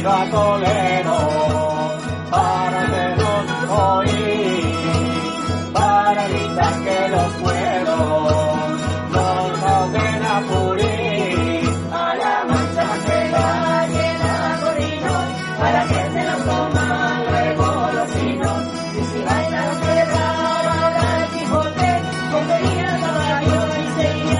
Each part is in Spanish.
ido a Toledo para hacerlos oír, para gritar que los pueblos nos ahoguen a purir, a la mancha que la llena a Corino, para que se los coman luego los chinos, y si bailan a celebrar ahora el Quijote, comerían caballo y serían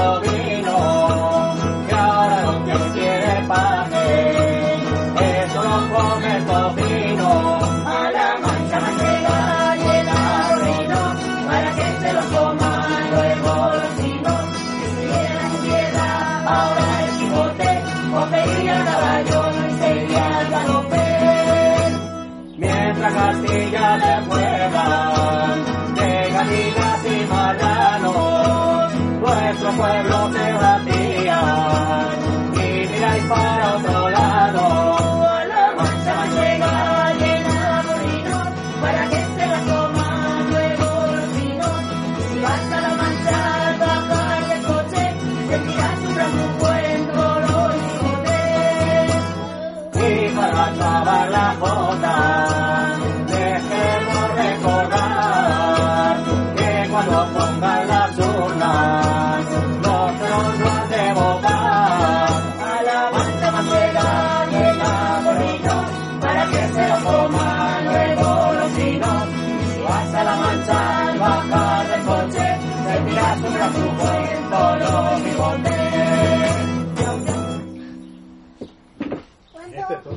el. A la mancha manchega llena de corinos, para que se los coman luego los chinos. Y si viera su tierra, ahora el Quijote, cogería el caballo y se iría al galope. Mientras Castilla le juegan de gallinas y marranos, nuestro pueblo se vacía y miráis para Vas a la mancha al bajar del coche, sentirás un gran lujo en todo mi bote. Este es todo.